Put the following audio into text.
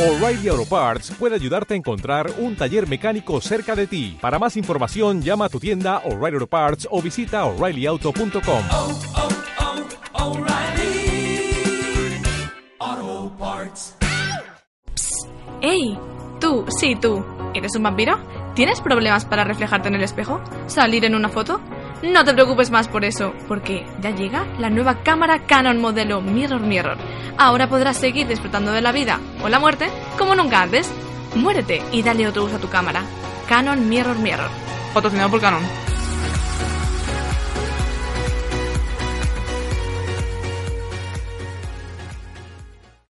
O'Reilly Auto Parts puede ayudarte a encontrar un taller mecánico cerca de ti. Para más información, llama a tu tienda O'Reilly Auto Parts o visita oreillyauto.com. oh, oh, Parts. ¡Ey! Tú, sí, tú. ¿Eres un vampiro? ¿Tienes problemas para reflejarte en el espejo? ¿Salir en una foto? No te preocupes más por eso, porque ya llega la nueva cámara Canon modelo Mirror Mirror. Ahora podrás seguir disfrutando de la vida o la muerte como nunca antes. Muérete y dale otro uso a tu cámara. Canon Mirror Mirror. Patrocinado por Canon.